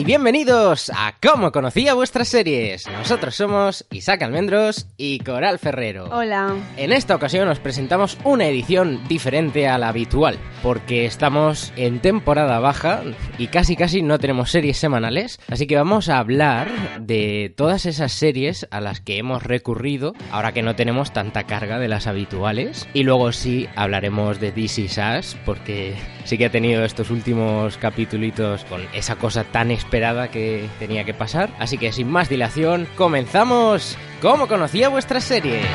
Y bienvenidos a Cómo conocía vuestras series. Nosotros somos Isaac Almendros y Coral Ferrero. Hola. En esta ocasión os presentamos una edición diferente a la habitual, porque estamos en temporada baja y casi casi no tenemos series semanales, así que vamos a hablar de todas esas series a las que hemos recurrido ahora que no tenemos tanta carga de las habituales. Y luego sí hablaremos de This Is Us, porque sí que ha tenido estos últimos capítulos con esa cosa tan esperada que tenía que pasar. Así que sin más dilación, comenzamos. ¿Cómo conocía vuestras series?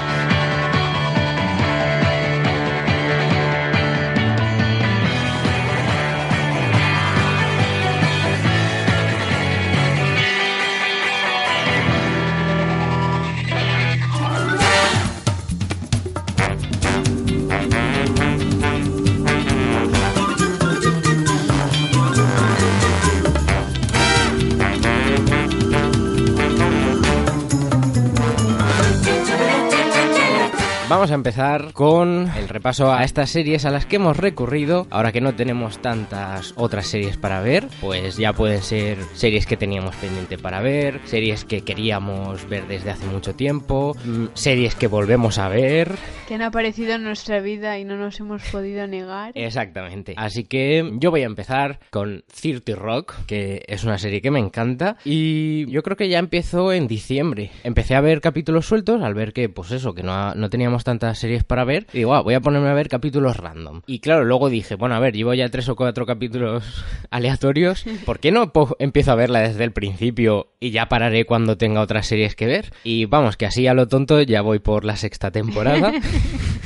Vamos a empezar con el repaso a estas series a las que hemos recurrido. Ahora que no tenemos tantas otras series para ver, pues ya pueden ser series que teníamos pendiente para ver, series que queríamos ver desde hace mucho tiempo, mm, series que volvemos a ver. Que han aparecido en nuestra vida y no nos hemos podido negar. Exactamente. Así que yo voy a empezar con 30 Rock, que es una serie que me encanta. Y yo creo que ya empezó en diciembre. Empecé a ver capítulos sueltos al ver que, pues eso, que no, ha- no teníamos series para ver. Y digo, "Ah, voy a ponerme a ver capítulos random. Y claro, luego dije, bueno, a ver, llevo ya tres o cuatro capítulos aleatorios. ¿Por qué no empiezo a verla desde el principio y ya pararé cuando tenga otras series que ver? Y vamos, que así a lo tonto ya voy por la sexta temporada.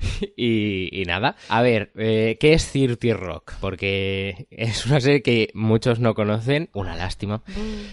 Y, y nada, a ver, eh, ¿qué es 30 Rock? Porque es una serie que muchos no conocen, una lástima,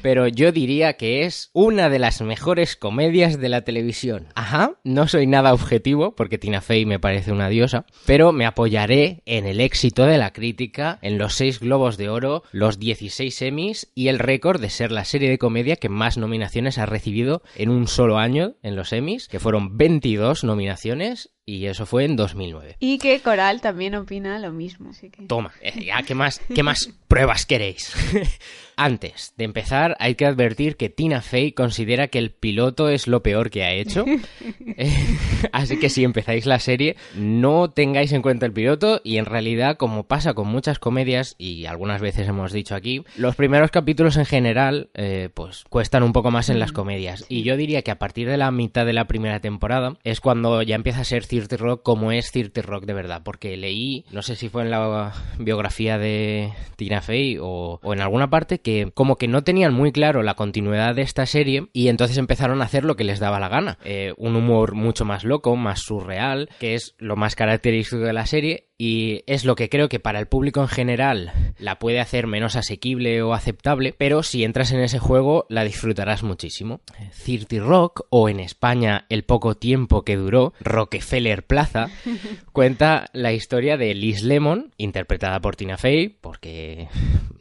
pero yo diría que es una de las mejores comedias de la televisión. Ajá, no soy nada objetivo porque Tina Fey me parece una diosa, pero me apoyaré en el éxito de la crítica, en los 6 globos de oro, los 16 Emmys y el récord de ser la serie de comedia que más nominaciones ha recibido en un solo año en los Emmys, que fueron 22 nominaciones y eso fue en 2009. Y que Coral también opina lo mismo. Así que... Toma, eh, ya, ¿qué más, qué más pruebas queréis? Antes de empezar, hay que advertir que Tina Fey considera que el piloto es lo peor que ha hecho. Eh, así que si empezáis la serie, no tengáis en cuenta el piloto y en realidad, como pasa con muchas comedias y algunas veces hemos dicho aquí, los primeros capítulos en general, eh, pues cuestan un poco más en las comedias. Y yo diría que a partir de la mitad de la primera temporada es cuando ya empieza a ser 30 Rock como es 30 Rock de verdad. Porque leí, no sé si fue en la biografía de Tina Fey o, o en alguna parte, que como que no tenían muy claro la continuidad de esta serie y entonces empezaron a hacer lo que les daba la gana. Eh, un humor mucho más loco, más surreal, que es lo más característico de la serie y es lo que creo que para el público en general la puede hacer menos asequible o aceptable, pero si entras en ese juego la disfrutarás muchísimo. 30 Rock, o en España El poco tiempo que duró, Rockefeller Plaza, cuenta la historia de Liz Lemon, interpretada por Tina Fey, porque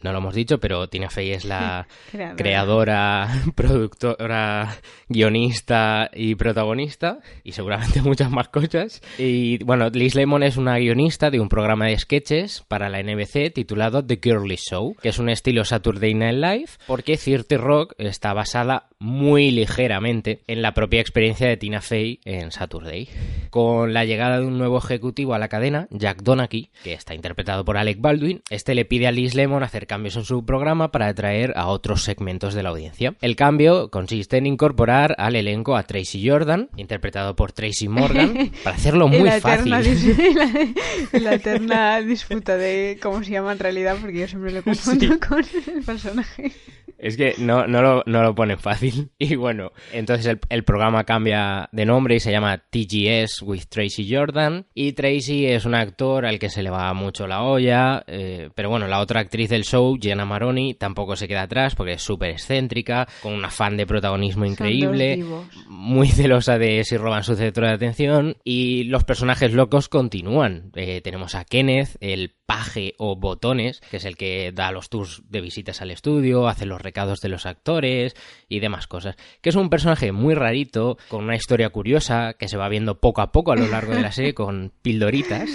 no lo hemos dicho, pero Tina Fey es la Creadora. creadora, productora, guionista y protagonista, y seguramente muchas más cosas. Y bueno, Liz Lemon es una guionista de un programa de sketches para la NBC titulado The Girly Show, que es un estilo Saturday Night Live, porque 30 Rock está basada muy ligeramente en la propia experiencia de Tina Fey en Saturday. Con la llegada de un nuevo ejecutivo a la cadena, Jack Donaghy, que está interpretado por Alec Baldwin, este le pide a Liz Lemon hacer cambios en su programa para atraer a otros segmentos de la audiencia. El cambio consiste en incorporar al elenco a Tracy Jordan, interpretado por Tracy Morgan, para hacerlo muy fácil. La eterna disputa de cómo se llama en realidad, porque yo siempre lo confundo con el personaje. Es que no, no, lo, no lo pone fácil. Y bueno, entonces el, el, programa cambia de nombre y se llama TGS with Tracy Jordan. Y Tracy es un actor al que se le va mucho la olla. Eh, pero bueno, la otra actriz del show, Jenna Maroni, tampoco se queda atrás porque es súper excéntrica, con un afán de protagonismo increíble, muy celosa de si roban su centro de atención. Y los personajes locos continúan. Eh, tenemos a Kenneth, el paje o botones, que es el que da los tours de visitas al estudio, hace los recados de los actores y demás cosas. Que es un personaje muy rarito, con una historia curiosa, que se va viendo poco a poco a lo largo de la serie con pildoritas.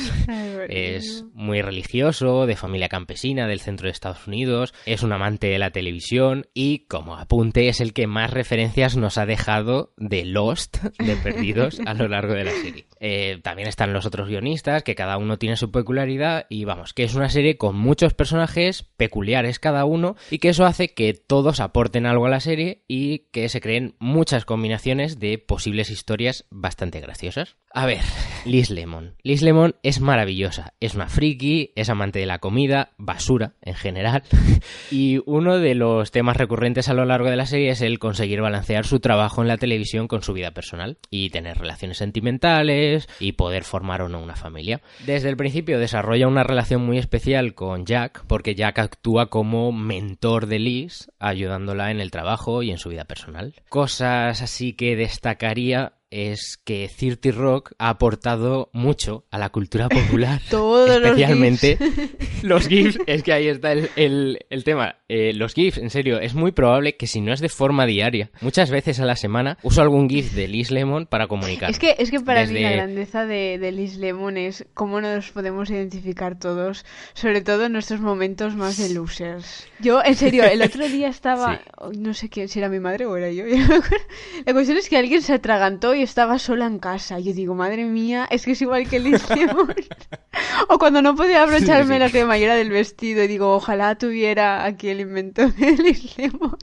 es muy religioso, de familia campesina del centro de Estados Unidos, es un amante de la televisión y, como apunte, es el que más referencias nos ha dejado de Lost, de Perdidos, a lo largo de la serie. Eh, también están los otros guionistas, que cada uno tiene su peculiaridad y vamos, que es una serie con muchos personajes peculiares cada uno y que eso hace que todos aporten algo a la serie y que se creen muchas combinaciones de posibles historias bastante graciosas. A ver, Liz Lemon. Liz Lemon es maravillosa, es una friki, es amante de la comida, basura en general, y uno de los temas recurrentes a lo largo de la serie es el conseguir balancear su trabajo en la televisión con su vida personal y tener relaciones sentimentales y poder formar o no una familia. Desde el principio desarrolla una relación muy especial con Jack, porque Jack actúa como mentor de Liz, ayudándola en el trabajo y en su vida personal. Cosas así que destacaría es que Cirti Rock ha aportado mucho a la cultura popular. especialmente los GIFs. Es que ahí está el, tema. Eh, los GIFs, en serio, es muy probable que si no es de forma diaria, muchas veces a la semana uso algún GIF de Liz Lemon para comunicar. Es que, es que para mí la grandeza de, de, Liz Lemon es cómo nos podemos identificar todos, sobre todo en nuestros momentos más de losers. Yo, en serio, el otro día estaba, no sé quién, si era mi madre o era yo. la cuestión es que alguien se atragantó y estaba sola en casa. Yo digo, madre mía, es que es igual que Lemon. o cuando no podía abrocharme la cremallera del vestido y digo, ojalá tuviera aquí el invento de Liz Lemon.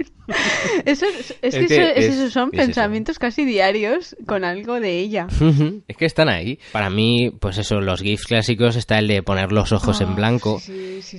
eso, es, que, esos son pensamientos casi diarios con algo de ella. es que están ahí. Para mí, pues eso, los GIFs clásicos está el de poner los ojos en ah, blanco,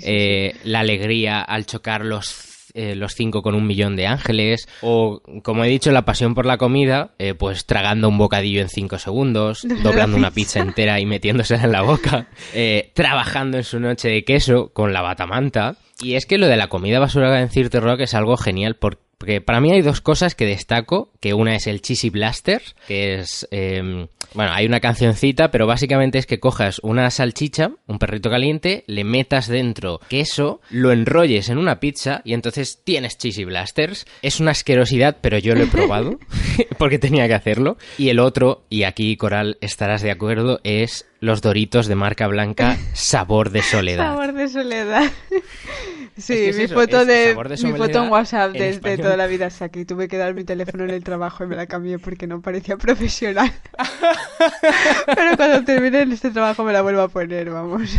eh, la alegría al chocar los eh, los cinco con un millón de ángeles, o como he dicho, la pasión por la comida, eh, pues tragando un bocadillo en cinco segundos, doblando una pizza entera y metiéndosela en la boca, eh, trabajando en su noche de queso con la batamanta. Y es que lo de la comida basura en Cirte Rock es algo genial porque porque para mí hay dos cosas que destaco, que una es el Cheesy Blaster, que es... Em, bueno, hay una cancioncita, pero básicamente es que cojas una salchicha, un perrito caliente, le metas dentro queso, lo enrolles en una pizza y entonces tienes Cheesy Blasters. Es una asquerosidad, pero yo lo he probado porque tenía que hacerlo. Y el otro, y aquí Coral estarás de acuerdo, es los Doritos de marca blanca Sabor de Soledad. Sabor de Soledad. Sí, mi, foto de, mi foto en WhatsApp desde toda la vida hasta aquí. Tuve que dar mi teléfono en el trabajo y me la cambié porque no parecía profesional. Pero cuando termine este trabajo me la vuelvo a poner, vamos.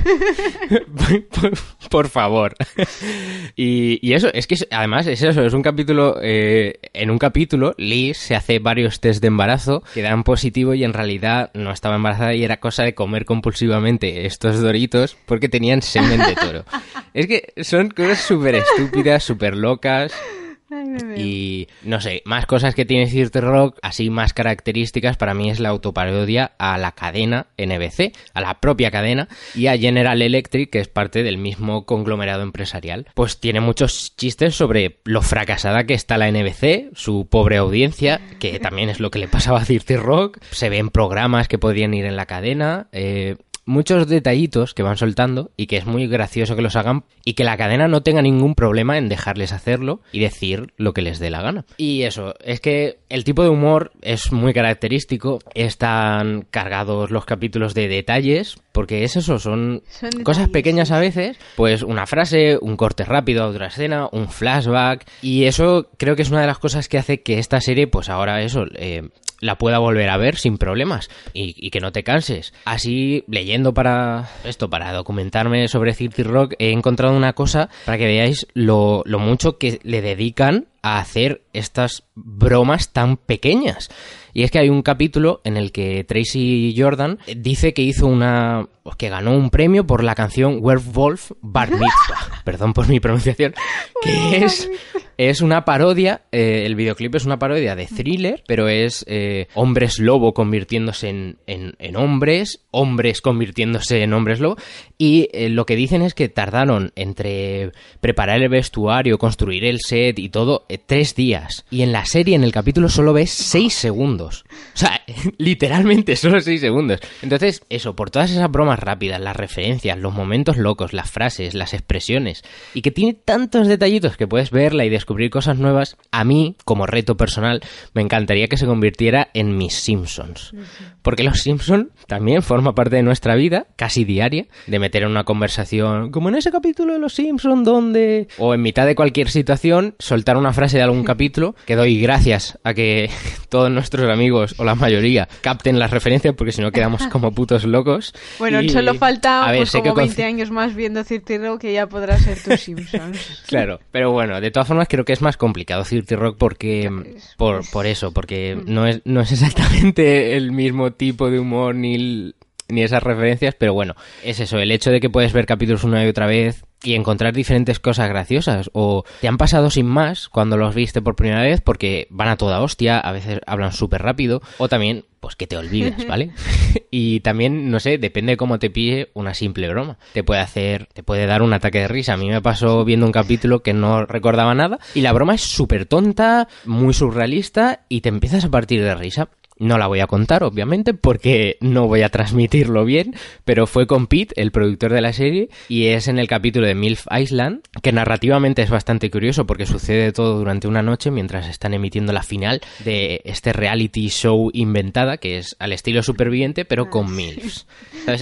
por, favor. Y, eso, es que además es eso, es un capítulo, eh, en un capítulo Liz se hace varios test de embarazo que dan positivo y en realidad no estaba embarazada y era cosa de comer compulsivamente estos doritos porque tenían semen de toro. Es que son cosas súper estúpidas, súper locas. Y no sé, más cosas que tiene Cirte Rock, así más características, para mí es la autoparodia a la cadena NBC, a la propia cadena, y a General Electric, que es parte del mismo conglomerado empresarial. Pues tiene muchos chistes sobre lo fracasada que está la NBC, su pobre audiencia, que también es lo que le pasaba a Cirte Rock. Se ven programas que podrían ir en la cadena. Eh, muchos detallitos que van soltando y que es muy gracioso que los hagan y que la cadena no tenga ningún problema en dejarles hacerlo y decir lo que les dé la gana. Y eso, es que el tipo de humor es muy característico, están cargados los capítulos de detalles, porque es eso, son, cosas pequeñas a veces, pues una frase, un corte rápido a otra escena, un flashback, y eso creo que es una de las cosas que hace que esta serie, pues ahora eso, eh, la pueda volver a ver sin problemas y, que no te canses. Así, leyendo para esto, para documentarme sobre City Rock, he encontrado una cosa para que veáis lo, lo mucho que le dedican a hacer estas bromas tan pequeñas. Y es que hay un capítulo en el que Tracy Jordan dice que hizo una. que ganó un premio por la canción Werewolf Bar Mitzvah. Perdón por mi pronunciación. Que es es una parodia, eh, el videoclip es una parodia de thriller, pero es eh, hombres lobo convirtiéndose en, en, hombres, hombres convirtiéndose en hombres lobo, y eh, lo que dicen es que tardaron entre preparar el vestuario, construir el set y todo, tres días. Y en la serie, en el capítulo, solo ves seis segundos. O sea, literalmente solo seis segundos. Entonces, eso, por todas esas bromas rápidas, las referencias, los momentos locos, las frases, las expresiones, y que tiene tantos detallitos que puedes verla y descubrir descubrir cosas nuevas, a mí, como reto personal, me encantaría que se convirtiera en mis Simpsons. Porque los Simpsons también forma parte de nuestra vida, casi diaria, de meter en una conversación, como en ese capítulo de los Simpsons, donde... O en mitad de cualquier situación, soltar una frase de algún capítulo, que doy gracias a que todos nuestros amigos, o la mayoría, capten las referencias, porque si no quedamos como putos locos. Bueno, solo falta pues, como 20 años más viendo Cirtiro que ya podrá ser tus Simpsons. claro, pero bueno, de todas formas creo que es más complicado Cirti Rock porque por, por eso, porque mm. no es, no es exactamente el mismo tipo de humor ni, ni esas referencias, pero bueno, es eso, el hecho de que puedes ver capítulos una y otra vez y encontrar diferentes cosas graciosas o te han pasado sin más cuando los viste por primera vez porque van a toda hostia, a veces hablan súper rápido o también pues que te olvidas, ¿vale? y también, no sé, depende de cómo te pille una simple broma. Te puede hacer, te puede dar un ataque de risa. A mí me pasó viendo un capítulo que no recordaba nada y la broma es súper tonta, muy surrealista y te empiezas a partir de risa. No la voy a contar, obviamente, porque no voy a transmitirlo bien, pero fue con Pete, el productor de la serie, y es en el capítulo de MILF Island, que narrativamente es bastante curioso porque sucede todo durante una noche mientras están emitiendo la final de este reality show inventada, que es al estilo superviviente, pero con ah, MILFs.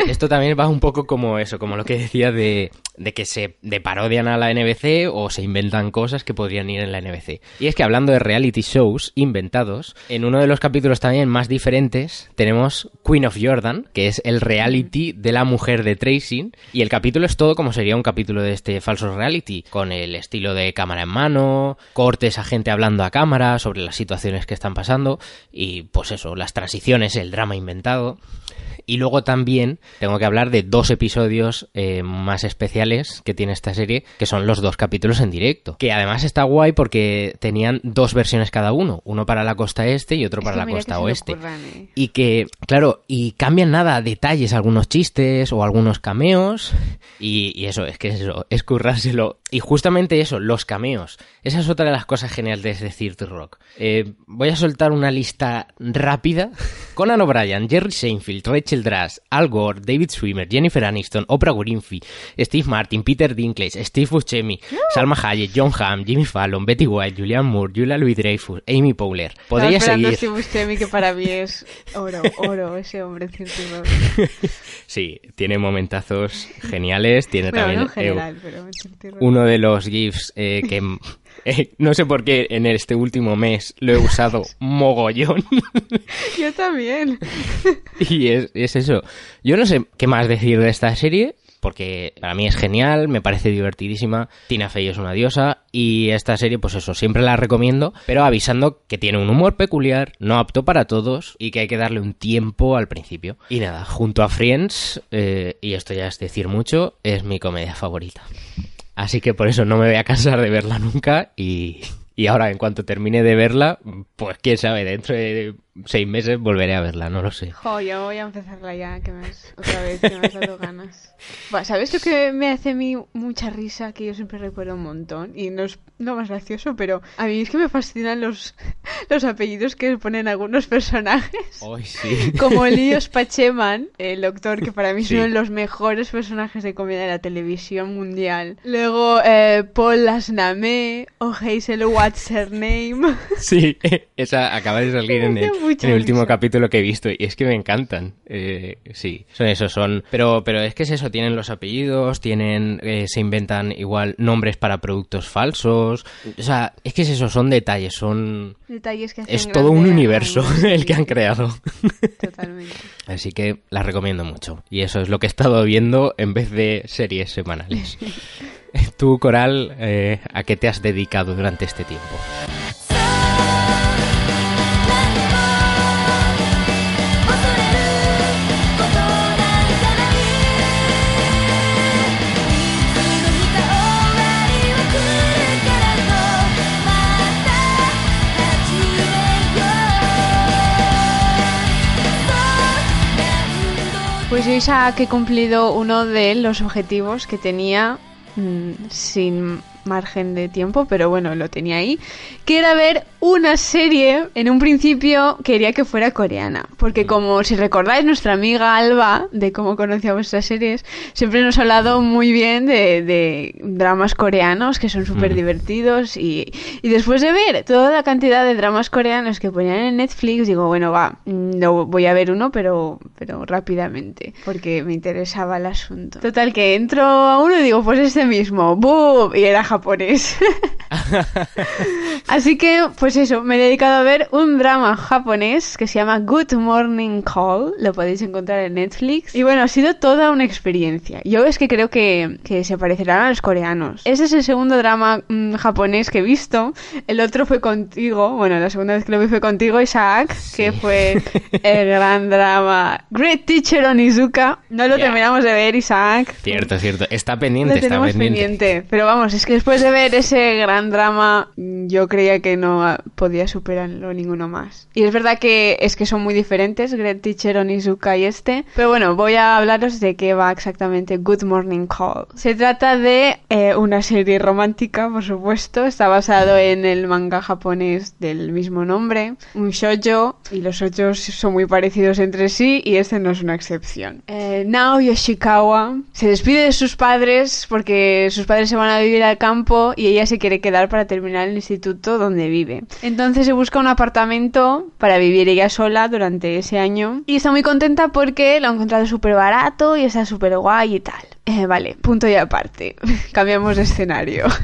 Esto también va un poco como eso, como lo que decía de, de que se de parodian a la NBC o se inventan cosas que podrían ir en la NBC. Y es que hablando de reality shows inventados, en uno de los capítulos también más diferentes, tenemos Queen of Jordan, que es el reality de la mujer de Tracing, y el capítulo es todo como sería un capítulo de este falso reality, con el estilo de cámara en mano, cortes a gente hablando a cámara sobre las situaciones que están pasando, y pues eso, las transiciones, el drama inventado. Y luego también tengo que hablar de dos episodios eh, más especiales que tiene esta serie, que son los dos capítulos en directo. Que además está guay porque tenían dos versiones cada uno, uno para la costa este y otro para la costa oeste. ¿eh? Y que, claro, y cambian nada, detalles, algunos chistes o algunos cameos. Y, eso, es que eso, es currárselo. Y justamente eso, los cameos. Esa es otra de las cosas geniales de Cirque Rock. Eh, voy a soltar una lista rápida. Conan O'Brien, Jerry Seinfeld, Rachel Drass, Al Gore, David Swimmer, Jennifer Aniston, Oprah Winfrey, Steve Martin, Peter Dinklage, Steve Buscemi, Salma Hayek, John Hamm, Jimmy Fallon, Betty White, Julian Moore, Julia Louis-Dreyfus, Amy Powler. Podría seguir. Steve Buscemi que para mí es oro, oro ese hombre Sí, tiene momentazos geniales, tiene también eh, uno de los gifs eh, que eh, no sé por qué en este último mes lo he usado mogollón. Yo también. y es, es, eso. Yo no sé qué más decir de esta serie, porque para mí es genial, me parece divertidísima. Tina Fey es una diosa y esta serie, pues eso, siempre la recomiendo, pero avisando que tiene un humor peculiar, no apto para todos y que hay que darle un tiempo al principio. Y nada, junto a Friends, eh, y esto ya es decir mucho, es mi comedia favorita. Así que por eso no me voy a cansar de verla nunca y, y ahora en cuanto termine de verla, pues quién sabe, dentro de seis meses volveré a verla, no lo sé. Jo, ya voy a empezarla ya, que has, otra vez, que me has dado ganas. ¿Sabes lo que me hace a mí mucha risa? Que yo siempre recuerdo un montón, y no es lo más gracioso, pero a mí es que me fascinan los, los apellidos que ponen algunos personajes. Ay, sí. Como Líos Pacheman, el doctor, que para mí es uno de los mejores personajes de comedia de la televisión mundial. Luego, eh, Paul Lasname o Hazel What's Her Name. Sí, esa acaba de salir en el en el último capítulo que he visto y es que me encantan. Eh, sí, son esos, son. Pero, pero es que es eso, tienen los apellidos, tienen, eh, se inventan igual nombres para productos falsos. O sea, es que es eso, son detalles, son. Detalles que Es todo un universo el que han creado. Totalmente. Así que las recomiendo mucho. Y eso es lo que he estado viendo en vez de series semanales. Tú, Coral, eh, ¿a qué te has dedicado durante este tiempo? Yo que he cumplido uno de los objetivos que tenía mm, sin margen de tiempo, pero bueno, lo tenía ahí, que era ver una serie, en un principio quería que fuera coreana, porque como si recordáis nuestra amiga Alba, de cómo conocía vuestras series, siempre nos ha hablado muy bien de, dramas coreanos que son súper divertidos y, y, después de ver toda la cantidad de dramas coreanos que ponían en Netflix, digo, bueno, va, no voy a ver uno, pero, pero rápidamente, porque me interesaba el asunto. Total, que entro a uno y digo, pues este mismo, ¡boom! Y era japonés japonés. Así que, pues eso, me he dedicado a ver un drama japonés que se llama Good Morning Call. Lo podéis encontrar en Netflix. Y bueno, ha sido toda una experiencia. Yo es que creo que, se parecerán a los coreanos. Ese es el segundo drama mm, japonés que he visto. El otro fue contigo. Bueno, la segunda vez que lo vi fue contigo, Isaac, que fue el gran drama Great Teacher Onizuka. No lo terminamos de ver, Isaac. Cierto, cierto. Está pendiente, está pendiente. Pero vamos, es que después de ver ese gran drama, yo creía que no podía superarlo ninguno más. Y es verdad que es que son muy diferentes, Great Teacher, Onizuka y este. Pero bueno, voy a hablaros de qué va exactamente Good Morning Call. Se trata de eh, una serie romántica, por supuesto. Está basado en el manga japonés del mismo nombre, un shoujo, y los shoujos son muy parecidos entre sí y este no es una excepción. Eh, Nao Yoshikawa se despide de sus padres porque sus padres se van a vivir al campo y ella se quiere quedar para terminar el instituto donde vive. Entonces se busca un apartamento para vivir ella sola durante ese año y está muy contenta porque lo ha encontrado súper barato y está súper guay y tal. Eh, vale, punto y aparte. Cambiamos de escenario.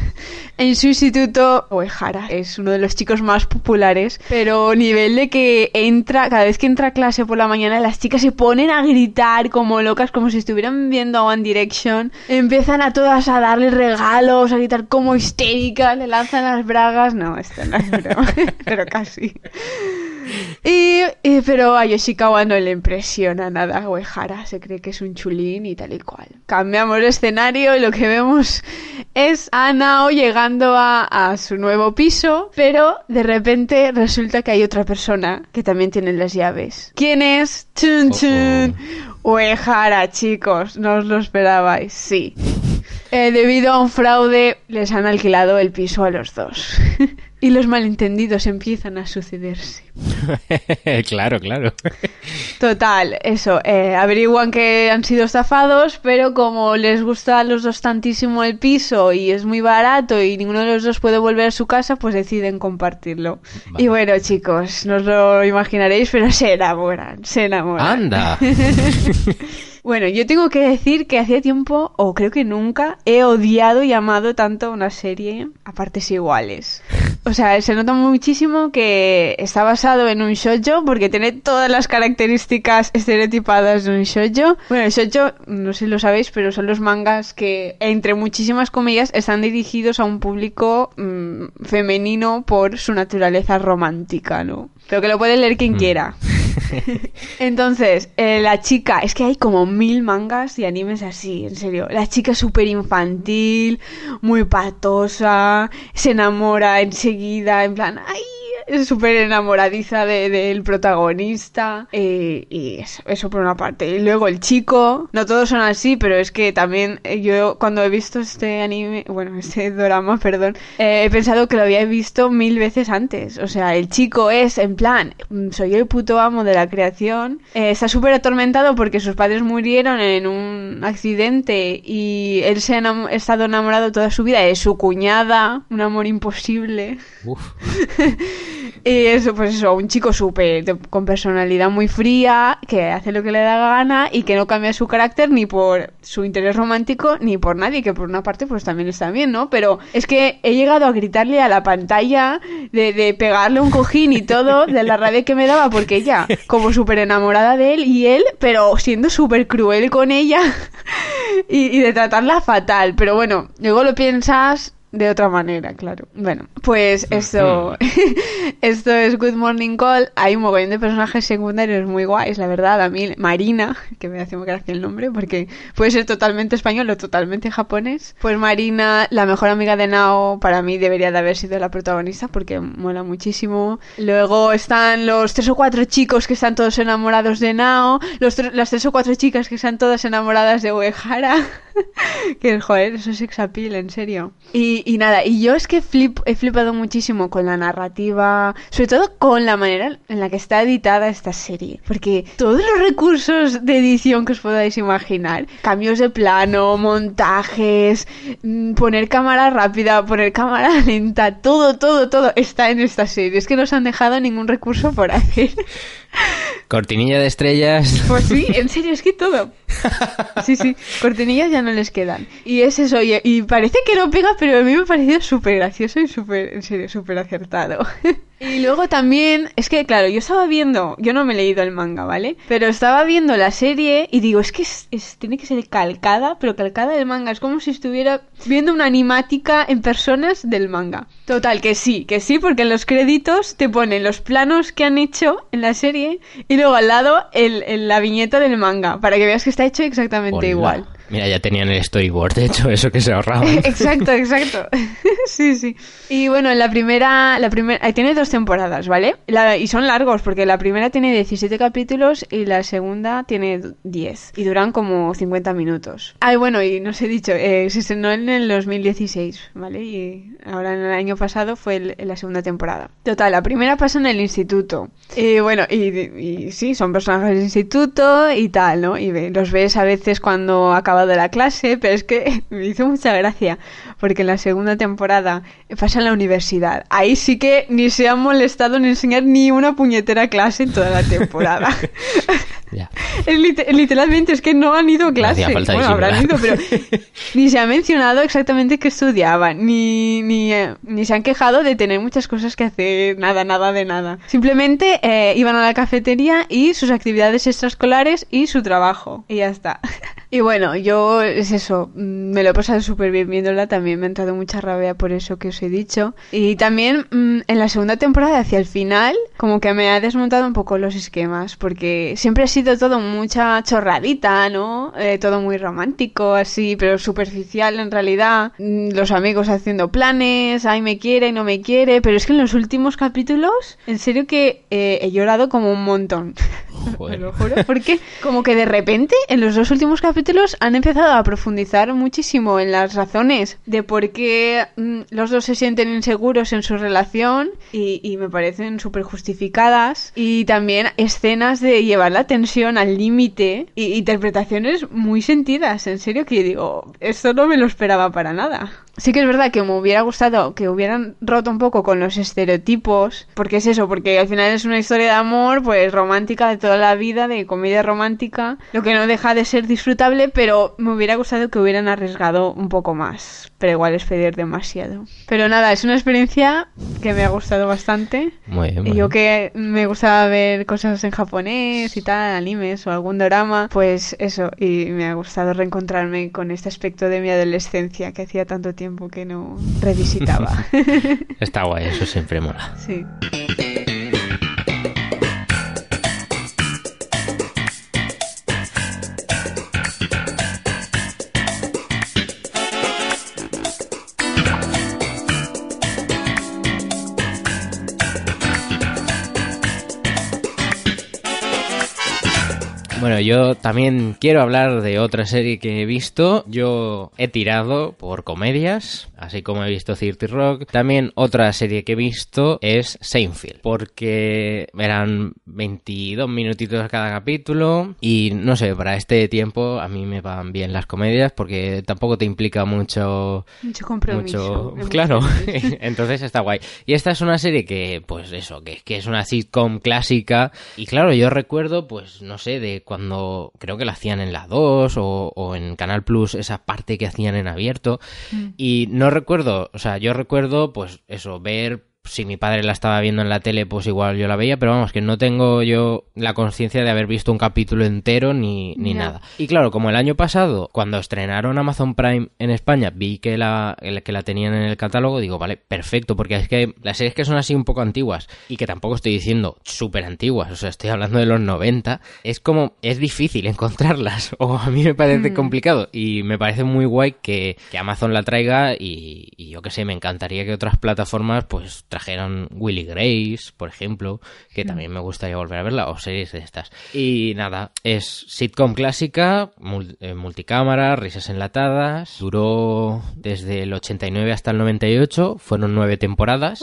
En su instituto, Oehara es uno de los chicos más populares, pero nivel de que entra, cada vez que entra a clase por la mañana, las chicas se ponen a gritar como locas, como si estuvieran viendo a One Direction. Empiezan a todas a darle regalos, a gritar como histéricas, le lanzan las bragas. No, esto no es pero casi. Y, pero a Yoshikawa no le impresiona nada a Uehara, se cree que es un chulín y tal y cual. Cambiamos de escenario y lo que vemos es a Nao llegando a, su nuevo piso, pero de repente resulta que hay otra persona que también tiene las llaves. ¿Quién es? Chun chun. Uehara, chicos, no os lo esperabais, sí. Eh, debido a un fraude, les han alquilado el piso a los dos. y los malentendidos empiezan a sucederse. claro, claro. Total, eso. Eh, averiguan que han sido estafados, pero como les gusta a los dos tantísimo el piso y es muy barato y ninguno de los dos puede volver a su casa, pues deciden compartirlo. Y bueno, chicos, no os lo imaginaréis, pero se enamoran, se enamoran. ¡Anda! Bueno, yo tengo que decir que hacía tiempo, o creo que nunca, he odiado y amado tanto una serie a partes iguales. O sea, se nota muchísimo que está basado en un shoujo porque tiene todas las características estereotipadas de un shoujo. Bueno, el shoujo, no sé si lo sabéis, pero son los mangas que, entre muchísimas comillas, están dirigidos a un público mm, femenino por su naturaleza romántica, ¿no? Pero que lo puede leer quien mm. quiera. Entonces, eh, la chica, es que hay como mil mangas y animes así, en serio. La chica súper infantil, muy patosa, se enamora enseguida, en plan, ¡ay! Es súper enamoradiza del protagonista. Eh, y eso, por una parte. Y luego el chico, no todos son así, pero es que también eh, yo cuando he visto este anime, bueno, este drama, perdón, eh, he pensado que lo había visto mil veces antes. O sea, el chico es en plan, mm, soy el puto amo de la creación. está súper atormentado porque sus padres murieron en un accidente y él se ha estado enamorado toda su vida de su cuñada, un amor imposible. y eso, pues eso, un chico súper con personalidad muy fría, que hace lo que le da gana y que no cambia su carácter ni por su interés romántico ni por nadie, que por una parte pues también está bien, ¿no? Pero es que he llegado a gritarle a la pantalla de, de pegarle un cojín y todo de la rabia que me daba porque ella, como súper enamorada de él y él, pero siendo súper cruel con ella y, y de tratarla fatal. Pero bueno, luego lo piensas de otra manera, claro. Bueno, pues esto, esto es Good Morning Call. Hay un montón de personajes secundarios muy guays, la verdad. A mí, Marina, que me hace muy gracia el nombre, porque puede ser totalmente español o totalmente japonés. Pues Marina, la mejor amiga de Nao, para mí debería de haber sido la protagonista, porque mola muchísimo. Luego están los tres o cuatro chicos que están todos enamorados de Nao, los las tres o cuatro chicas que están todas enamoradas de Uehara. que joder, eso es sex appeal, en serio. Y, y nada, y yo es que flip, he flipado muchísimo con la narrativa, sobre todo con la manera en la que está editada esta serie. Porque todos los recursos de edición que os podáis imaginar, cambios de plano, montajes, mm, poner cámara rápida, poner cámara lenta, todo, todo, todo está en esta serie. Es que no se han dejado ningún recurso por hacer. Cortinilla de estrellas. Pues sí, en serio, es que todo. Sí, sí, cortinillas ya no les quedan. Y es eso, y, y parece que no pega, pero a mí me ha parecido súper gracioso y súper, en serio, súper acertado. Y luego también, es que claro, yo estaba viendo, yo no me he leído el manga, ¿vale? Pero estaba viendo la serie y digo, es que es, es, tiene que ser calcada, pero calcada del manga. Es como si estuviera viendo una animática en personas del manga. Total, que sí, que sí, porque en los créditos te ponen los planos que han hecho en la serie y luego al lado el, el la viñeta del manga, para que veas que está hecho exactamente Hola. igual. Mira, ya tenían el storyboard, de hecho, eso que se ahorraban. exacto, exacto. sí, sí. Y bueno, la primera, la primera, tiene dos temporadas, ¿vale? La, y son largos, porque la primera tiene 17 capítulos y la segunda tiene 10. Y duran como 50 minutos. Ah, y bueno, y no os he dicho, eh, se estrenó en el 2016, ¿vale? Y ahora en el año pasado fue el, la segunda temporada. Total, la primera pasa en el instituto. Y bueno, y, y sí, son personajes del instituto y tal, ¿no? Y ve, los ves a veces cuando acaba de la clase, pero es que me hizo mucha gracia, porque en la segunda temporada pasa en la universidad. Ahí sí que ni se han molestado en enseñar ni una puñetera clase en toda la temporada. Ya. Es lit- literalmente es que no han ido a clase. hacía falta bueno, habrán ido, pero ni se ha mencionado exactamente qué estudiaban, ni, ni, eh, ni se han quejado de tener muchas cosas que hacer, nada, nada de nada. Simplemente eh, iban a la cafetería y sus actividades extraescolares y su trabajo. Y ya está. Y bueno, yo es eso, mm, me lo he pasado súper bien viéndola, también me ha entrado mucha rabia por eso que os he dicho. Y también mm, en la segunda temporada, hacia el final, como que me ha desmontado un poco los esquemas, porque siempre ha sido todo mucha chorradita, ¿no? Eh, todo muy romántico, así, pero superficial en realidad. Mm, Los amigos haciendo planes, ay, me quiere, no me quiere, pero es que en los últimos capítulos, en serio que eh, he llorado como un montón. Joder. Lo juro, porque como que de repente en los dos últimos capítulos han empezado a profundizar muchísimo en las razones de por qué mm, los dos se sienten inseguros en su relación y, me parecen súper justificadas y también escenas de llevar la tensión al límite y interpretaciones muy sentidas, en serio que digo, esto no me lo esperaba para nada. Sí que es verdad que me hubiera gustado que hubieran roto un poco con los estereotipos, porque es eso, porque al final es una historia de amor, pues romántica de toda la vida, de comedia romántica, lo que no deja de ser disfrutable, pero me hubiera gustado que hubieran arriesgado un poco más, pero igual es pedir demasiado. Pero nada, es una experiencia que me ha gustado bastante. Muy bien, muy Y yo que me gustaba ver cosas en japonés y tal, animes o algún drama, pues eso, y me ha gustado reencontrarme con este aspecto de mi adolescencia que hacía tanto tiempo que no revisitaba. Está guay, eso siempre mola. sí. Bueno, yo también quiero hablar de otra serie que he visto. Yo he tirado por comedias, así como he visto Cirti Rock. También otra serie que he visto es Seinfeld, porque eran 22 minutitos cada capítulo y no sé, para este tiempo a mí me van bien las comedias porque tampoco te implica mucho... Mucho compromiso. Claro, entonces está guay. Y esta es una serie que, pues eso, que, que es una sitcom clásica y claro, yo recuerdo, pues no sé, de cuando creo que la hacían en la 2 o, en Canal Plus, esa parte que hacían en abierto. Mm. Y no recuerdo, o sea, yo recuerdo, pues eso, ver si mi padre la estaba viendo en la tele, pues igual yo la veía, pero vamos, que no tengo yo la conciencia de haber visto un capítulo entero ni, ni nada. Y claro, como el año pasado, cuando estrenaron Amazon Prime en España, vi que la, que la tenían en el catálogo, digo, vale, perfecto, porque es que las series que son así un poco antiguas, y que tampoco estoy diciendo súper antiguas, o sea, estoy hablando de los 90, es como, es difícil encontrarlas, o a mí me parece mm. complicado, y me parece muy guay que, que Amazon la traiga, y, y yo que sé, me encantaría que otras plataformas, pues, trajeron Willy Grace, por ejemplo, que también me gustaría volver a verla, o series de estas. Y nada, es sitcom clásica, eh, multicámara, risas enlatadas, duró desde el 89 hasta el 98, fueron nueve temporadas.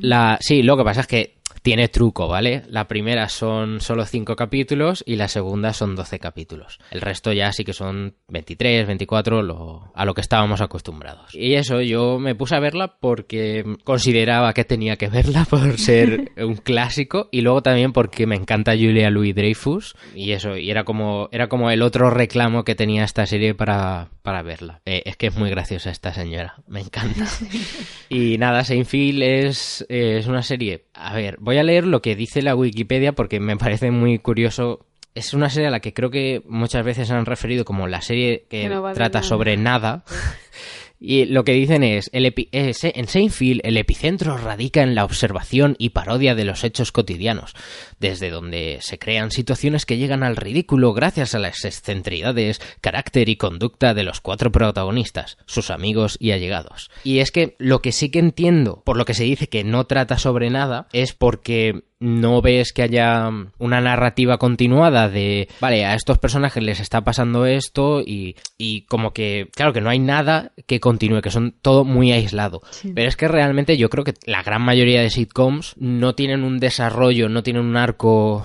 La, sí, lo que pasa es que tiene truco, ¿vale? La primera son solo 5 capítulos y la segunda son 12 capítulos. El resto ya sí que son 23, 24, lo, a lo que estábamos acostumbrados. Y eso, yo me puse a verla porque consideraba que tenía que verla por ser un clásico y luego también porque me encanta Julia Louis Dreyfus y eso, y era como, era como el otro reclamo que tenía esta serie para, para verla. Eh, es que es muy graciosa esta señora, me encanta. y nada, Seinfeld es, es una serie, a ver, voy a leer lo que dice la Wikipedia porque me parece muy curioso. Es una serie a la que creo que muchas veces han referido como la serie que, trata sobre nada. Y lo que dicen es, el en Seinfeld el epicentro radica en la observación y parodia de los hechos cotidianos, desde donde se crean situaciones que llegan al ridículo gracias a las excentricidades, carácter y conducta de los cuatro protagonistas, sus amigos y allegados. Y es que lo que sí que entiendo, por lo que se dice que no trata sobre nada, es porque no ves que haya una narrativa continuada de, vale, a estos personajes les está pasando esto y, y como que, claro, que no hay nada que continúe, que son todo muy aislado. Pero es que realmente yo creo que la gran mayoría de sitcoms no tienen un desarrollo, no tienen un arco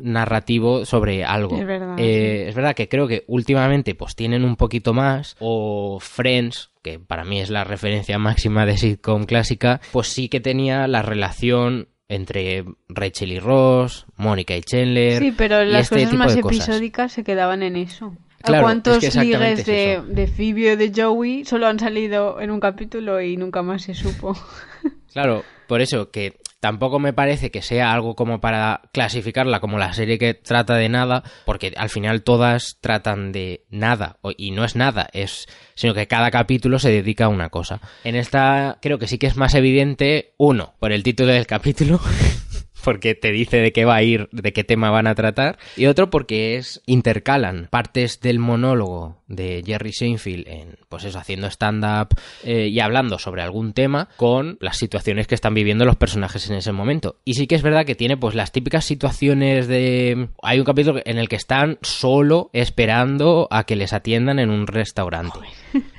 narrativo sobre algo. Es verdad, eh, es verdad que creo que últimamente pues tienen un poquito más o Friends que para mí es la referencia máxima de sitcom clásica, pues sí que tenía la relación entre Rachel y Ross, Mónica y Chandler. Sí, pero las este cosas más episódicas se quedaban en eso. ¿A cuántos ligues de, de Phoebe o de Joey solo han salido en un capítulo y nunca más se supo? Claro, por eso que tampoco me parece que sea algo como para clasificarla como la serie que trata de nada, porque al final todas tratan de nada, y no es nada, es sino que cada capítulo se dedica a una cosa. En esta creo que sí que es más evidente, uno, por el título del capítulo, porque te dice de qué va a ir, de qué tema van a tratar, y otro porque es intercalan partes del monólogo de Jerry Seinfeld en, pues eso, haciendo stand-up eh, y hablando sobre algún tema con las situaciones que están viviendo los personajes en ese momento. Y sí que es verdad que tiene pues las típicas situaciones de... Hay un capítulo en el que están solo esperando a que les atiendan en un restaurante.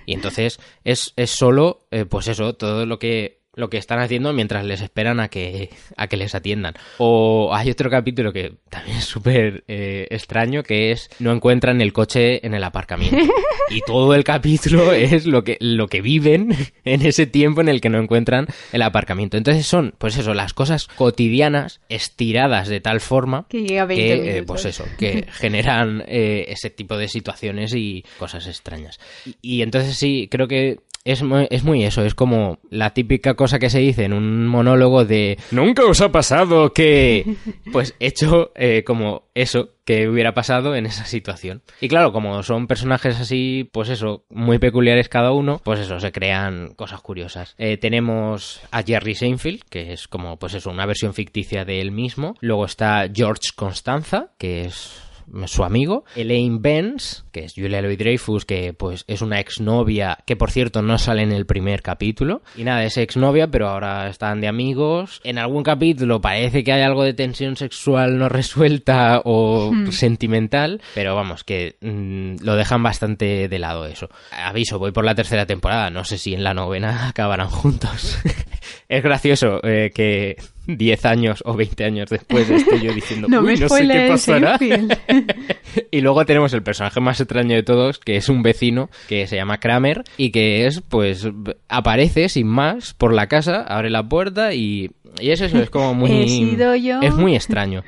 Y entonces es, es solo, eh, pues eso, todo lo que lo que están haciendo mientras les esperan a que, a que les atiendan. O hay otro capítulo que también es súper eh, extraño, que es no encuentran el coche en el aparcamiento. Y todo el capítulo es lo que, lo que viven en ese tiempo en el que no encuentran el aparcamiento. Entonces son, pues eso, las cosas cotidianas estiradas de tal forma que, llega eh, pues eso, que generan eh, ese tipo de situaciones y cosas extrañas. y entonces sí, creo que es muy, es muy eso, es como la típica cosa que se dice en un monólogo de ¿Nunca os ha pasado que... Pues hecho eh, como eso que hubiera pasado en esa situación. Y claro, como son personajes así, pues eso, muy peculiares cada uno, pues eso, se crean cosas curiosas. Eh, tenemos a Jerry Seinfeld, que es como, pues eso, una versión ficticia de él mismo. Luego está George Constanza, que es su amigo, Elaine Benz, que es Julia Louis Dreyfus, que pues es una exnovia, que por cierto no sale en el primer capítulo. Y nada, es exnovia, pero ahora están de amigos. En algún capítulo parece que hay algo de tensión sexual no resuelta o hmm. sentimental, pero vamos, que mm, lo dejan bastante de lado eso. Aviso, voy por la tercera temporada, no sé si en la novena acabarán juntos. es gracioso eh, que 10 años o 20 años después estoy yo diciendo, no Uy, no sé qué pasará. y luego tenemos el personaje más extraño de todos, que es un vecino que se llama Kramer y que es, pues, aparece sin más por la casa, abre la puerta y, y es eso, es como muy... Es muy extraño.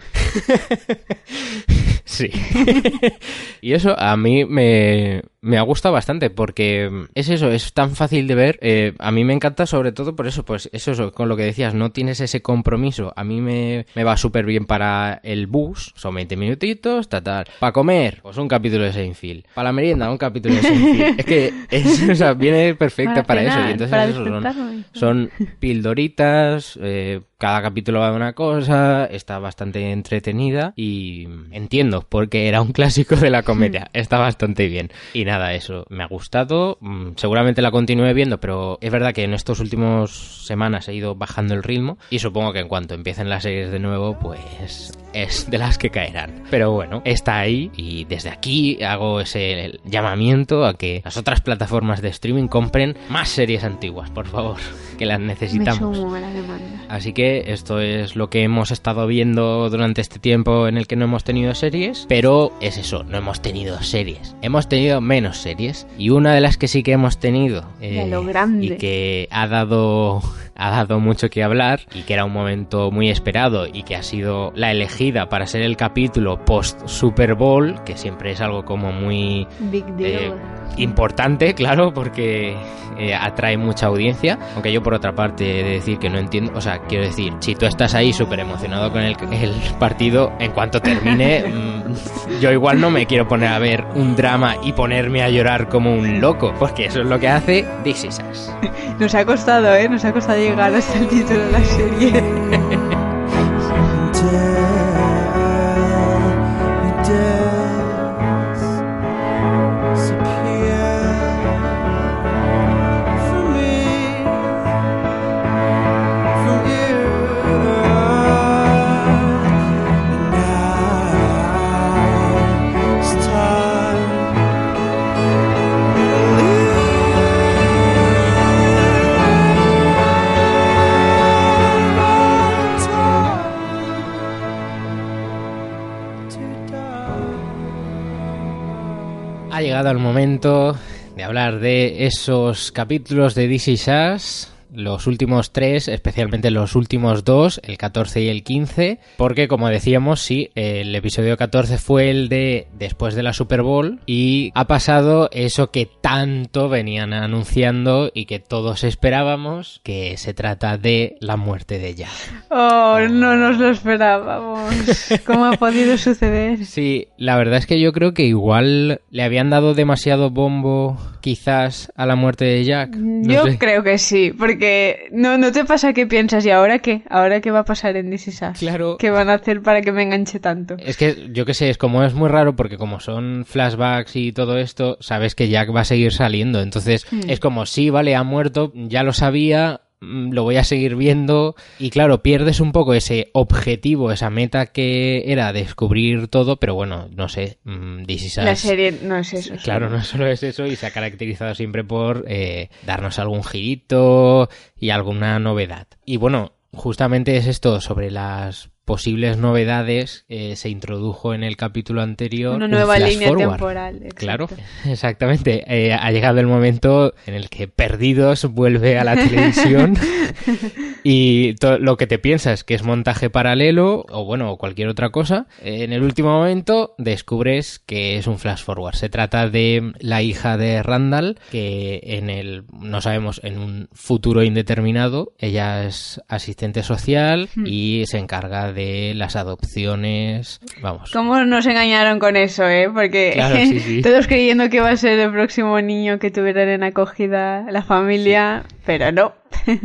sí. y eso a mí me, me ha gustado bastante porque es eso, es tan fácil de ver. Eh, a mí me encanta sobre todo por eso, pues eso, con lo que decías, no tienes ese compromiso. A mí me, va súper bien para el bus, son 20 minutitos, tal, tal. Para comer, pues un capítulo de Seinfeld. Para la merienda, un capítulo de Seinfeld. es que es, o sea, viene perfecta para, eso. Y entonces eso son, son pildoritas, eh, cada capítulo va de una cosa, está bastante entretenida y entiendo porque era un clásico de la comedia. Está bastante bien. Y nada, eso me ha gustado. Mm, seguramente la continúe viendo, pero es verdad que en estos últimos semanas he ido bajando el ritmo y supongo que en cuanto empiecen las series de nuevo, pues es de las que caerán. Pero bueno, está ahí y desde aquí hago ese llamamiento a que las otras plataformas de streaming compren más series antiguas, por favor que las necesitamos. Así que esto es lo que hemos estado viendo durante este tiempo en el que no hemos tenido series, pero es eso, no hemos tenido series. Hemos tenido menos series. Y una de las que sí que hemos tenido eh, y que ha dado ha dado mucho que hablar y que era un momento muy esperado y que ha sido la elegida para ser el capítulo post Super Bowl, que siempre es algo como muy eh, importante, claro, porque eh, atrae mucha audiencia, aunque yo por otra parte he de decir que no entiendo, o sea, quiero decir, si tú estás ahí súper emocionado con el, el, partido, en cuanto termine, mm, yo igual no me quiero poner a ver un drama y ponerme a llorar como un loco, porque eso es lo que hace This Is Nos ha costado, ¿eh? Nos ha costado llegar hasta el título de la serie. momento de hablar de esos capítulos de DC Sass los últimos tres, especialmente los últimos dos, el 14 y el 15, porque como decíamos, sí, el episodio 14 fue el de después de la Super Bowl y ha pasado eso que tanto venían anunciando y que todos esperábamos, que se trata de la muerte de Jack. Oh, no nos lo esperábamos. ¿Cómo ha podido suceder? Sí, la verdad es que yo creo que igual le habían dado demasiado bombo quizás a la muerte de Jack. yo creo que sí, porque no, no te pasa que piensas, ¿y ahora qué? ¿Ahora qué va a pasar en This Is Claro. ¿Qué van a hacer para que me enganche tanto? Es que yo qué sé, es como es muy raro porque como son flashbacks y todo esto, sabes que Jack va a seguir saliendo. Entonces hmm. es como, sí, vale, ha muerto, ya lo sabía, lo voy a seguir viendo y claro, pierdes un poco ese objetivo, esa meta que era descubrir todo, pero bueno, no sé, mm, La serie no es eso. Claro, no solo es eso y se ha caracterizado siempre por eh, darnos algún girito y alguna novedad. Y bueno, justamente es esto sobre las posibles novedades eh, se introdujo en el capítulo anterior. Una nueva línea temporal. Claro, exactamente. Eh, ha llegado el momento en el que Perdidos vuelve a la televisión y lo que te piensas que es montaje paralelo o bueno, cualquier otra cosa, en el último momento descubres que es un flash forward. Se trata de la hija de Randall que en el, no sabemos, en un futuro indeterminado, ella es asistente social hmm. y se encarga de las adopciones. Vamos. ¿Cómo nos engañaron con eso, eh? Porque todos creyendo que iba a ser el próximo niño que tuvieran en acogida la familia, pero no.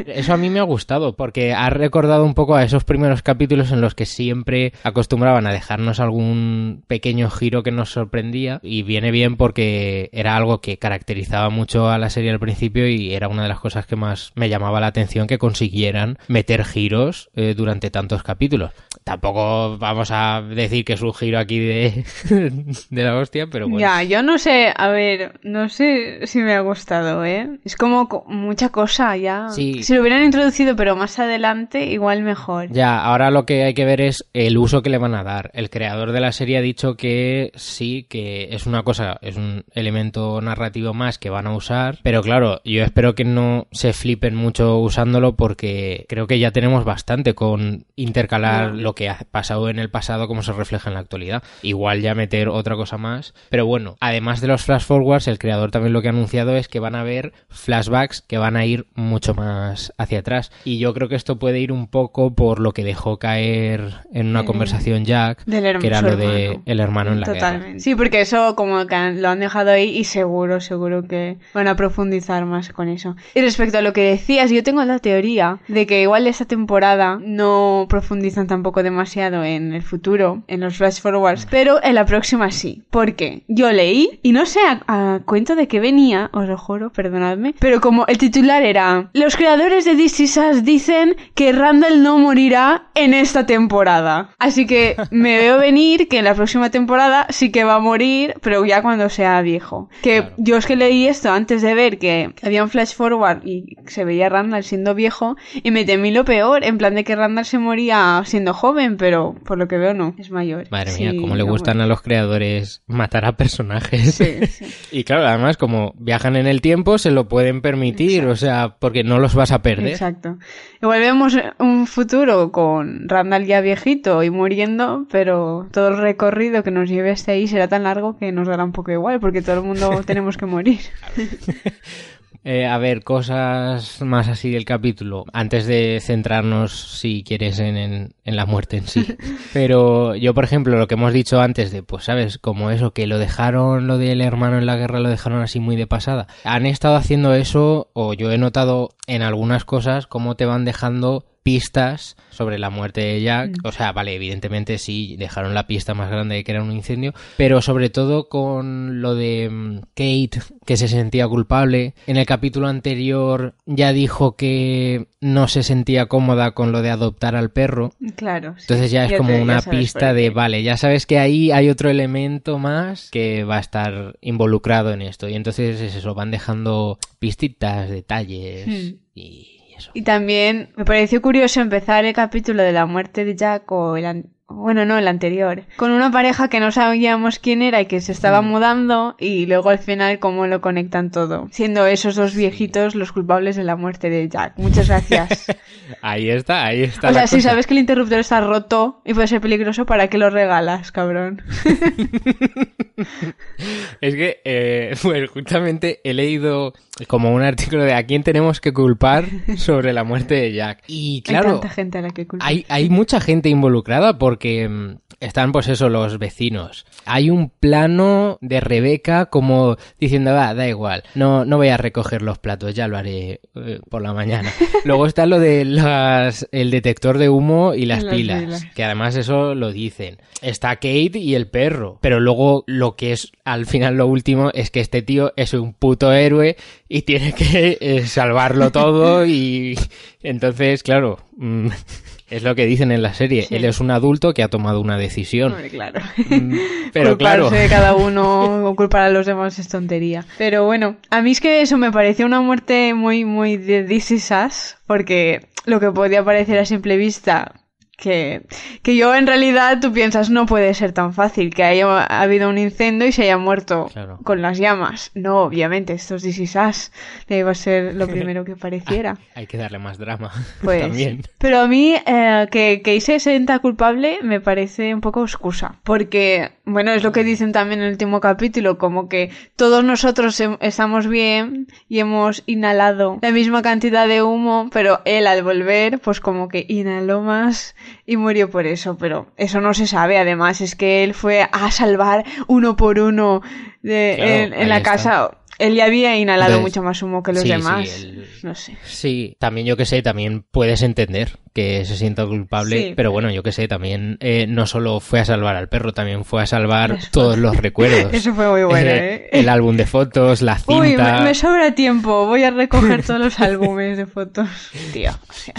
Eso a mí me ha gustado, porque ha recordado un poco a esos primeros capítulos en los que siempre acostumbraban a dejarnos algún pequeño giro que nos sorprendía, y viene bien porque era algo que caracterizaba mucho a la serie al principio y era una de las cosas que más me llamaba la atención que consiguieran meter giros eh, durante tantos capítulos. Tampoco vamos a decir que es un giro aquí de, de la hostia, pero bueno. Ya, yo no sé, a ver, no sé si me ha gustado, ¿eh? Es como mucha cosa ya. Si lo hubieran introducido, pero más adelante, igual mejor. Ya, ahora lo que hay que ver es el uso que le van a dar. El creador de la serie ha dicho que sí, que es una cosa, es un elemento narrativo más que van a usar, pero claro, yo espero que no se flipen mucho usándolo porque creo que ya tenemos bastante con intercalar lo que ha pasado en el pasado como se refleja en la actualidad. Igual ya meter otra cosa más. Pero bueno, además de los flash forwards, el creador también lo que ha anunciado es que van a haber flashbacks que van a ir mucho más hacia atrás. Y yo creo que esto puede ir un poco por lo que dejó caer en una conversación Jack, que era lo de el hermano en la Totalmente. Sí, porque eso como que lo han dejado ahí y seguro, seguro que van a profundizar más con eso. Y respecto a lo que decías, yo tengo la teoría de que igual esta temporada no profundizan tampoco demasiado en el futuro, en los flash forwards, pero en la próxima sí. Porque yo leí, y no sé a, cuento de qué venía, os lo juro, perdonadme, pero como el titular era, los creadores de DC Sass dicen que Randall no morirá en esta temporada. Así que me veo venir que en la próxima temporada sí que va a morir, pero ya cuando sea viejo. Que yo es que leí esto antes de ver que había un flash forward y se veía Randall siendo viejo, y me temí lo peor, en plan de que Randall se moría siendo joven, pero por lo que veo no, es mayor. Madre mía, cómo le gustan a los creadores matar a personajes. y claro, además como viajan en el tiempo se lo pueden permitir, o sea, porque no los vas a perder. Exacto. Igual vemos un futuro con Randall ya viejito y muriendo, pero todo el recorrido que nos lleve hasta ahí será tan largo que nos dará un poco igual, porque todo el mundo tenemos que morir. Eh, a ver, cosas más así del capítulo, antes de centrarnos, si quieres, en, en, la muerte en sí. Pero yo, por ejemplo, lo que hemos dicho antes de, pues, ¿sabes? Como eso, que lo dejaron, lo del hermano en la guerra, lo dejaron así muy de pasada. Han estado haciendo eso, o yo he notado en algunas cosas, cómo te van dejando pistas sobre la muerte de Jack. Mm. O sea, vale, evidentemente sí dejaron la pista más grande de que era un incendio, pero sobre todo con lo de mm, Kate, que se sentía culpable. En el capítulo anterior ya dijo que no se sentía cómoda con lo de adoptar al perro. Claro. Entonces ya es como una pista de, vale, ya sabes que ahí hay otro elemento más que va a estar involucrado en esto. Y entonces es eso, van dejando pistitas, detalles hmm. y y también me pareció curioso empezar el capítulo de la muerte de Jack o el, bueno, no, el anterior, con una pareja que no sabíamos quién era y que se estaba mm. mudando y luego al final cómo lo conectan todo, siendo esos dos viejitos los culpables de la muerte de Jack. Muchas gracias. ahí está, ahí está. O sea, si sabes que el interruptor está roto y puede ser peligroso, ¿para qué lo regalas, cabrón? es que, eh, pues justamente he leído como un artículo de a quién tenemos que culpar sobre la muerte de Jack. Y claro, hay, gente a la que hay, hay mucha gente involucrada porque mm, están pues eso los vecinos. Hay un plano de Rebeca como diciendo, va, da igual, no, no voy a recoger los platos, ya lo haré eh, por la mañana. Luego está lo de las, el detector de humo y las, pilas, que además eso lo dicen. Está Kate y el perro, pero luego lo que es al final lo último es que este tío es un puto héroe y tiene que eh, salvarlo todo y entonces, claro, mm, es lo que dicen en la serie. Él es un adulto que ha tomado una decisión. claro. Mm, pero claro. de cada uno o culpar a los demás es tontería. Pero bueno, a mí es que eso me pareció una muerte muy, muy de This Is Us, porque lo que podía parecer a simple vista que, que yo en realidad tú piensas no puede ser tan fácil que haya habido un incendio y se haya muerto con las llamas. No, obviamente, estos disisas iba a ser lo primero que pareciera. hay que darle más drama pues, también. Pero a mí eh, que, que se sienta culpable me parece un poco excusa, porque bueno, es lo que dicen también en el último capítulo, como que todos nosotros estamos bien y hemos inhalado la misma cantidad de humo, pero él al volver, pues como que inhaló más y murió por eso, pero eso no se sabe. Además, es que él fue a salvar uno por uno en, la casa. Él ya había inhalado mucho más humo que los demás. No sé. Sí, también yo que sé, también puedes entender que se sienta culpable, pero bueno, yo que sé, también eh, no solo fue a salvar al perro, también fue a salvar todos los recuerdos. Eso fue muy bueno, ¿eh? El álbum de fotos, la cinta... Uy, me, sobra tiempo, voy a recoger todos los álbumes de fotos. Tío, o sea...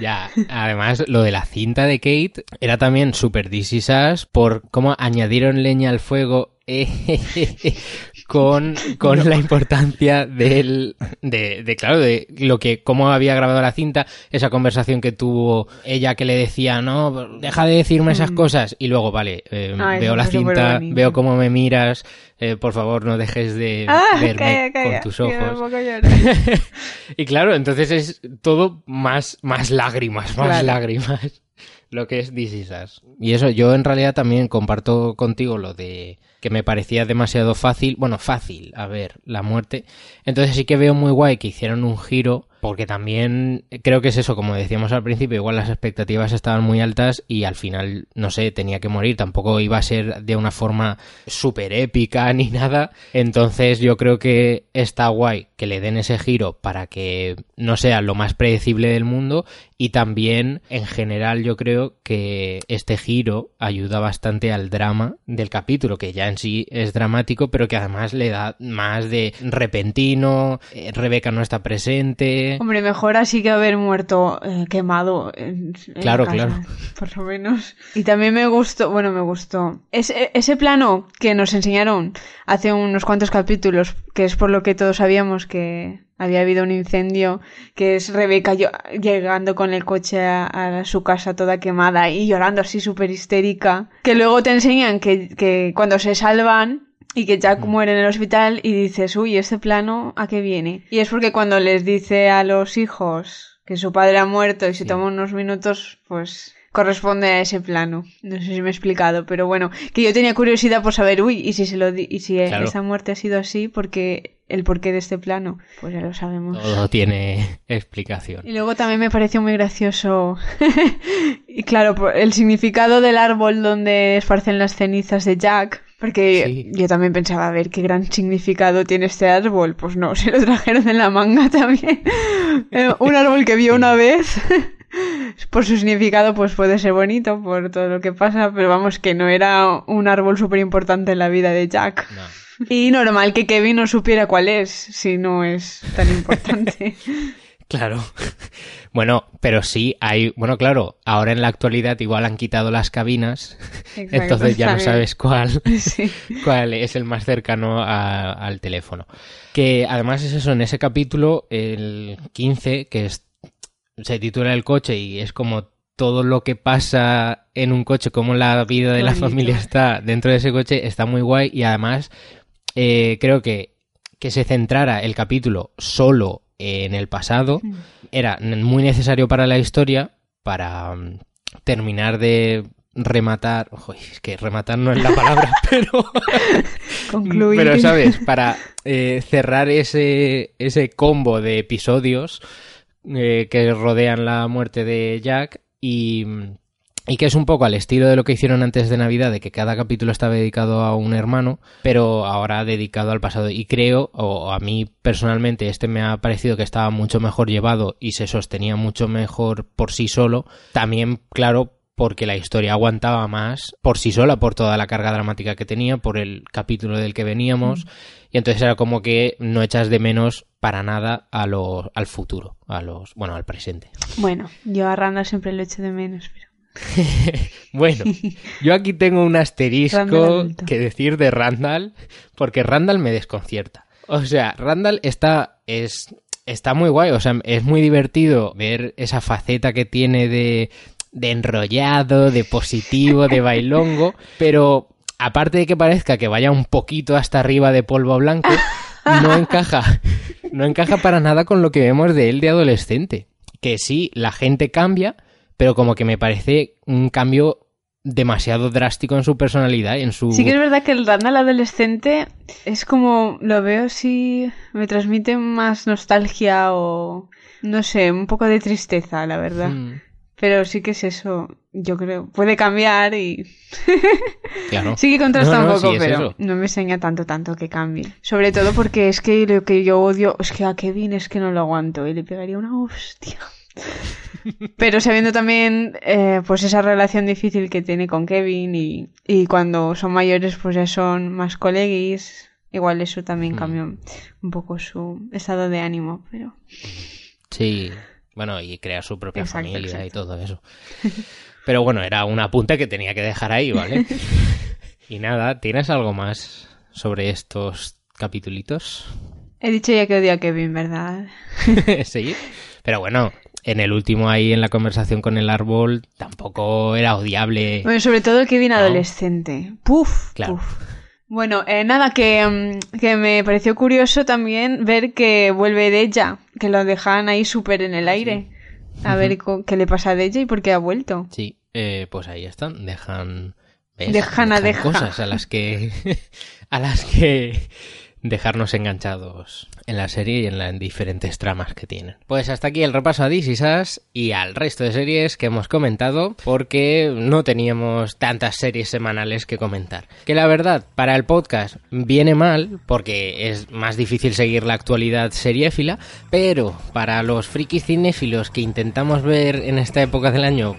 Ya, además lo de la cinta de Kate era también súper disisas por cómo añadieron leña al fuego con, con la importancia del, de, de, claro, de lo que, cómo había grabado la cinta, esa conversación que tuvo ella que le decía, no, deja de decirme esas mm. cosas, y luego, vale, eh, veo la cinta, veo cómo me miras, eh, por favor, no dejes de ah, verme con tus ojos. y claro, entonces es todo más, más lágrimas, más lágrimas lo que es This Y eso, yo en realidad también comparto contigo lo de que me parecía demasiado fácil, bueno, fácil, a ver, la muerte. Entonces sí que veo muy guay que hicieron un giro porque también creo que es eso, como decíamos al principio, igual las expectativas estaban muy altas y al final, no sé, tenía que morir, tampoco iba a ser de una forma súper épica ni nada, entonces yo creo que está guay que le den ese giro para que no sea lo más predecible del mundo y también en general yo creo que este giro ayuda bastante al drama del capítulo, que ya en sí es dramático, pero que además le da más de repentino, eh, Rebeca no está presente, Hombre, mejor así que haber muerto eh, quemado. claro, claro. Por lo menos. Y también me gustó, bueno, me gustó. Ese, ese plano que nos enseñaron hace unos cuantos capítulos, que es por lo que todos sabíamos que había habido un incendio, que es Rebeca llegando con el coche a, su casa toda quemada y llorando así súper histérica. Que luego te enseñan que, que cuando se salvan, y que Jack mm. muere en el hospital y dices, uy, ¿este plano a qué viene? Y es porque cuando les dice a los hijos que su padre ha muerto y se toma unos minutos, pues corresponde a ese plano. No sé si me he explicado, pero bueno, que yo tenía curiosidad por saber, uy, y si se lo y si esa muerte ha sido así, porque el porqué de este plano, pues ya lo sabemos. Todo tiene explicación. Y luego también me pareció muy gracioso, y claro, el significado del árbol donde esparcen las cenizas de Jack, porque yo también pensaba, a ver qué gran significado tiene este árbol. Pues no, se lo trajeron en la manga también. Eh, un árbol que vio una vez. por su significado, pues puede ser bonito por todo lo que pasa, pero vamos, que no era un árbol súper importante en la vida de Jack. Y normal que Kevin no supiera cuál es, si no es tan importante. Claro. Bueno, pero sí hay, bueno, claro, ahora en la actualidad igual han quitado las cabinas, entonces ya no sabes cuál, cuál es el más cercano al teléfono. Que además es eso, en ese capítulo, el 15, que se titula El coche y es como todo lo que pasa en un coche, como la vida de la familia está dentro de ese coche, está muy guay y además eh, creo que que se centrara el capítulo solo en el pasado mm. era muy necesario para la historia, para mm, terminar de rematar, ojo, es que rematar no es la palabra, pero concluir. Pero sabes, para eh, cerrar ese, ese combo de episodios eh, que rodean la muerte de Jack y mm, y que es un poco al estilo de lo que hicieron antes de Navidad, de que cada capítulo estaba dedicado a un hermano, pero ahora dedicado al pasado. Y creo, o a mí personalmente, este me ha parecido que estaba mucho mejor llevado y se sostenía mucho mejor por sí solo. También, claro, porque la historia aguantaba más por sí sola, por toda la carga dramática que tenía, por el capítulo del que veníamos, y entonces era como que no echas de menos para nada a lo, al futuro, a los, bueno, al presente. Bueno, yo a Randa siempre lo echo de menos, pero... bueno, yo aquí tengo un asterisco que decir de Randall, porque Randall me desconcierta. O sea, Randall está, es, está muy guay, o sea, es muy divertido ver esa faceta que tiene de, de enrollado, de positivo, de bailongo, pero aparte de que parezca que vaya un poquito hasta arriba de polvo blanco, no encaja, no encaja para nada con lo que vemos de él de adolescente. Que sí, la gente cambia, pero como que me parece un cambio demasiado drástico en su personalidad en su... Sí que es verdad que el Randall adolescente es como, lo veo si me transmite más nostalgia o, no sé, un poco de tristeza, la verdad. Hmm. Pero sí que es eso, yo creo. Puede cambiar y. Claro. sí que contrasta No, no, un poco, sí, es pero eso. no me enseña tanto, tanto que cambie. Sobre todo porque es que lo que yo odio es que a Kevin es que no lo aguanto y le pegaría una hostia. Pero sabiendo también, eh, pues esa relación difícil que tiene con Kevin y, y cuando son mayores, pues ya son más coleguis. Igual eso también Mm. cambia un poco su estado de ánimo, pero. Sí, bueno, y crear su propia Exacto, familia y todo eso. Pero bueno, era un apunte que tenía que dejar ahí, ¿vale? y nada, ¿tienes algo más sobre estos capitulitos? He dicho ya que odio a Kevin, ¿verdad? sí. Pero bueno, en el último ahí en la conversación con el árbol tampoco era odiable. Bueno, sobre todo el Kevin No. adolescente. Puf, Claro. puf. Bueno, eh, nada, que, mm, que me pareció curioso también ver que vuelve de ella, que lo dejan ahí súper en el aire. A ver qué le pasa de ella y por qué ha vuelto. Sí, eh, pues ahí están, dejan, ¿ves? Dejan a deja. cosas a las que a las que dejarnos enganchados en la serie y en las diferentes tramas que tienen. Pues hasta aquí el repaso a This Is y al resto de series que hemos comentado porque no teníamos tantas series semanales que comentar. Que la verdad, para el podcast viene mal porque es más difícil seguir la actualidad seriéfila, pero para los frikis cinéfilos que intentamos ver en esta época del año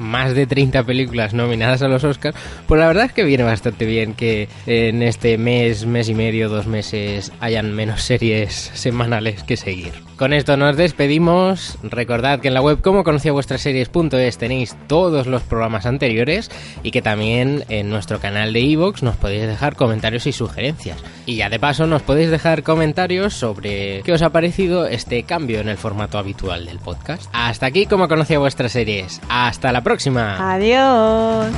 más de 30 películas nominadas a los Oscars, pues la verdad es que viene bastante bien que en este mes, mes y medio, dos meses hayan menos series semanales que seguir. Con esto nos despedimos. Recordad que en la web como conocía vuestras series.es tenéis todos los programas anteriores y que también en nuestro canal de iVoox nos podéis dejar comentarios y sugerencias. Y ya de paso nos podéis dejar comentarios sobre qué os ha parecido este cambio en el formato habitual del podcast. Hasta aquí como conocía vuestras series. Hasta la próxima. Adiós.